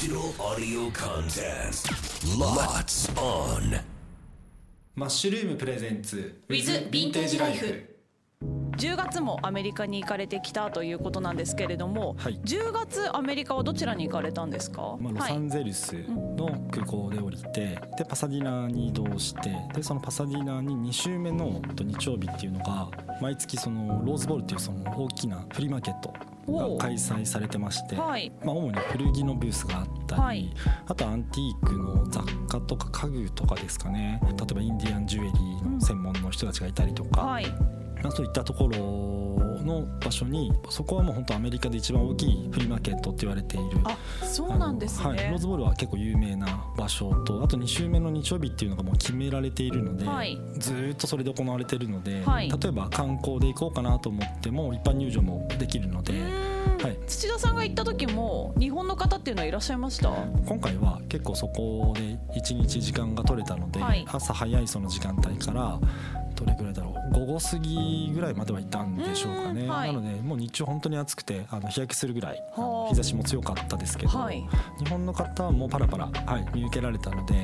Digital audio contest. Lots on. マッシュルームプレゼンツ With Vintage Life 10月もアメリカに行かれてきたということなんですけれども、はい。10月アメリカはどちらに行かれたんですか、まあ、ロはい。サンゼルスの空港で降りて、でパサディナに移動してでそのパサディナに2週目のえっと日曜日っていうのが毎月そのローズボールっていうその大きなフリーマーケットが開催されてまして、はい。まあ、主に古着のブースがあったり、はい。あとアンティークの雑貨とか家具とかですかね。例えばインディアンジュエリーの専門の人たちがいたりとか、はい。まあ、そういったところの場所にそこはもう本当アメリカで一番大きいフリーマーケットって言われているあそうなんですね、はい、ローズボールは結構有名な場所とあと2週目の日曜日っていうのがもう決められているので、はい。ずーっとそれで行われているので、はい。例えば観光で行こうかなと思っても一般入場もできるのではい。土田さんが行った時も日本の方っていうのはいらっしゃいました？今回は結構そこで1日時間が取れたので、はい。朝早いその時間帯からどれぐらいだろう。午後過ぎぐらいまでは行ったんでしょうかね、うんはい。なのでもう日中本当に暑くてあの日焼けするぐらい日差しも強かったですけど、はい。日本の方もパラパラ、はい、見受けられたので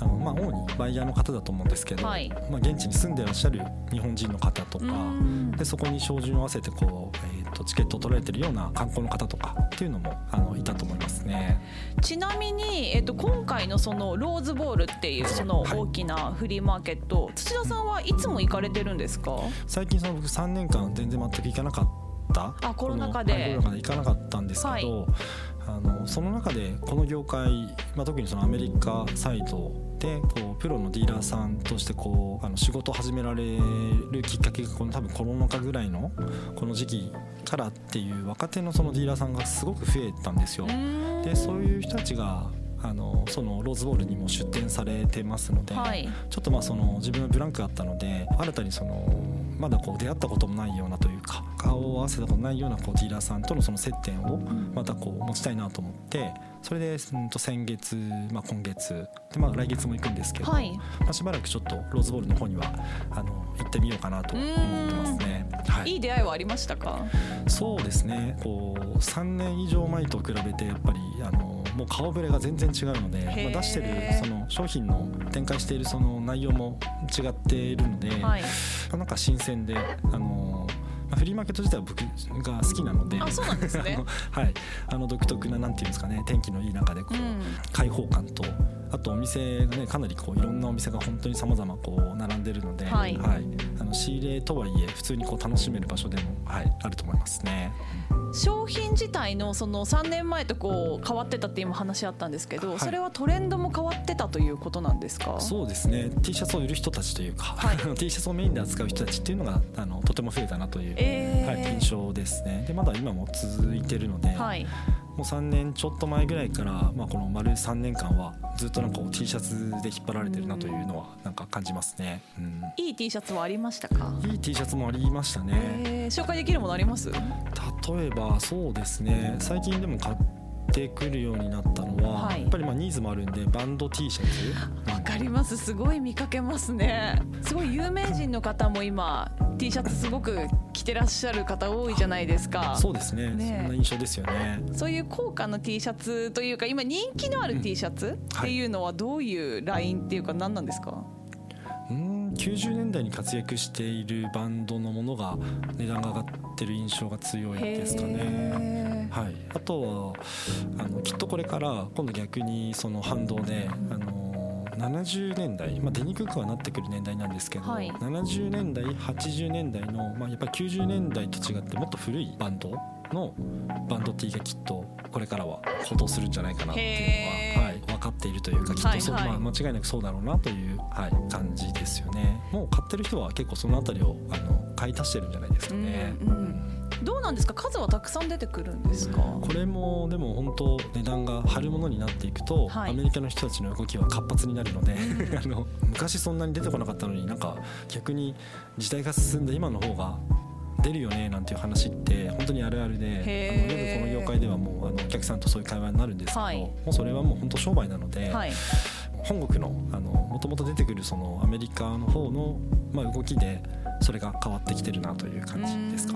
あの、まあ、主にバイヤーの方だと思うんですけど、はい。まあ、現地に住んでらっしゃる日本人の方とかうん。でそこに照準を合わせてこう、えー、とチケットを取られてるような観光の方とかっていうのもあのいたと思いますね。ちなみに、えっと、今回のそのローズボールっていうその大きなフリーマーケット、土田さんはいつも行かれてるんですか？最近その僕3年間全然全く行かなかった。あコロナ禍で。コロナ禍で行かなかったんですけど、はい。あのその中でこの業界、まあ、特にそのアメリカサイドでこうプロのディーラーさんとしてこうあの仕事を始められるきっかけがこの多分コロナ禍ぐらいのこの時期からっていう若手のそのディーラーさんがすごく増えたんですよ。でそういう人たちがあのそのローズボールにも出展されてますので、はい。ちょっとまあその自分のブランクがあったので新たにそのまだこう出会ったこともないようなというか顔を合わせたことないようなこうディーラーさんとのその接点をまたこう持ちたいなと思ってそれでうんと先月、まあ、今月で、まあ、来月も行くんですけど、はい。まあ、しばらくちょっとローズボールの方にはあの行ってみようかなと思ってますね。はい。いい出会いはありましたか？そうですね。こう3年以上前と比べてやっぱりあのもう顔ぶれが全然違うので、まあ、出してるその商品の展開しているその内容も違っているので、はい。まあなんか新鮮であのまあフリーマーケット自体は僕が好きなのであそうなんですね。はい。あの独特ななんていうんですかね天気のいい中でこう、うん。開放感とあとお店がねかなりこういろんなお店が本当に様々こう並んでるので、はい。あの仕入れとはいえ普通にこう楽しめる場所でも、はい、あると思いますね。商品自体のその3年前とこう変わってたって今話あったんですけど、はい。それはトレンドも変わってたということなんですか？そうですね。T シャツを売る人たちというか、はい。T シャツをメインで扱う人たちっていうのがあのとても増えたなという、えー。はい、印象ですね。でまだ今も続いてるので、はいもう3年ちょっと前ぐらいから、まあ、この丸3年間はずっとなんか T シャツで引っ張られてるなというのはなんか感じますね、うん、いい T シャツはありましたか？いい T シャツもありましたね、えー紹介できるものあります？例えばそうですね。最近でも買ってくるようになったのは、はい。やっぱりまあニーズもあるんでバンド T シャツわかります。すごい見かけますね。すごい有名人の方も今 T シャツすごく着てらっしゃる方多いじゃないですか。そうですね。ね。そんな印象ですよね。そういう高価な T シャツというか今人気のある T シャツっていうのはどういうラインっていうか何なんですか、うん。90年代に活躍しているバンドのものが値段が上がってる印象が強いですかね。はい、あとはあのきっとこれから今度逆にその反動で、あの70年代、まあ、出にくくはなってくる年代なんですけど、はい。70年代80年代の、まあ、やっぱり90年代と違ってもっと古いバンドのバンド T がきっとこれからは高騰するんじゃないかなっていうのは、はい、分かっているというかきっとそう、はいはい。まあ、間違いなくそうだろうなという、はい、感じですよね。もう買ってる人は結構そのあたりをあの買い足してるんじゃないですかね。うんうんどうなんですか？数はたくさん出てくるんですか？これもでも本当値段が張るものになっていくと、はい。アメリカの人たちの動きは活発になるので あの昔そんなに出てこなかったのになんか逆に時代が進んで今の方が出るよねなんていう話って本当にあるあるであのよくこの業界ではもうあのお客さんとそういう会話になるんですけど、はい。もうそれはもう本当商売なので、はい。本国のあのもともと出てくるそのアメリカの方の、まあ、動きでそれが変わってきてるなという感じですか？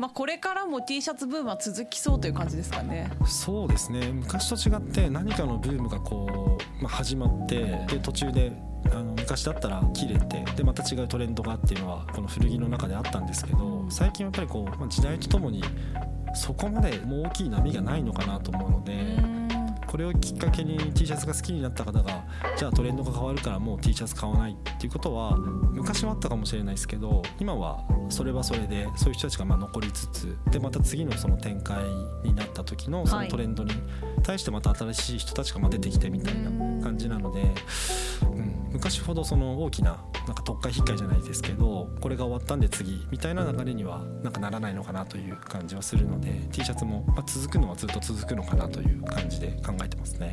まあ、これからも T シャツブームは続きそうという感じですかね。そうですね昔と違って何かのブームがこう、まあ、始まってで途中であの昔だったら切れてでまた違うトレンドがっていうのはこの古着の中であったんですけど最近やっぱりこう、まあ、時代とともにそこまでもう大きい波がないのかなと思うので。これをきっかけに T シャツが好きになった方がじゃあトレンドが変わるからもう T シャツ買わないっていうことは昔はあったかもしれないですけど今はそれはそれでそういう人たちがまあ残りつつでまた次のその展開になった時のそのトレンドに対してまた新しい人たちがまあ出てきてみたいな感じなので、うん、昔ほどその大きななんか特会引っかいじゃないですけどこれが終わったんで次みたいな流れにはなんかならないのかなという感じはするので T シャツもまあ続くのはずっと続くのかなという感じで考えてますね。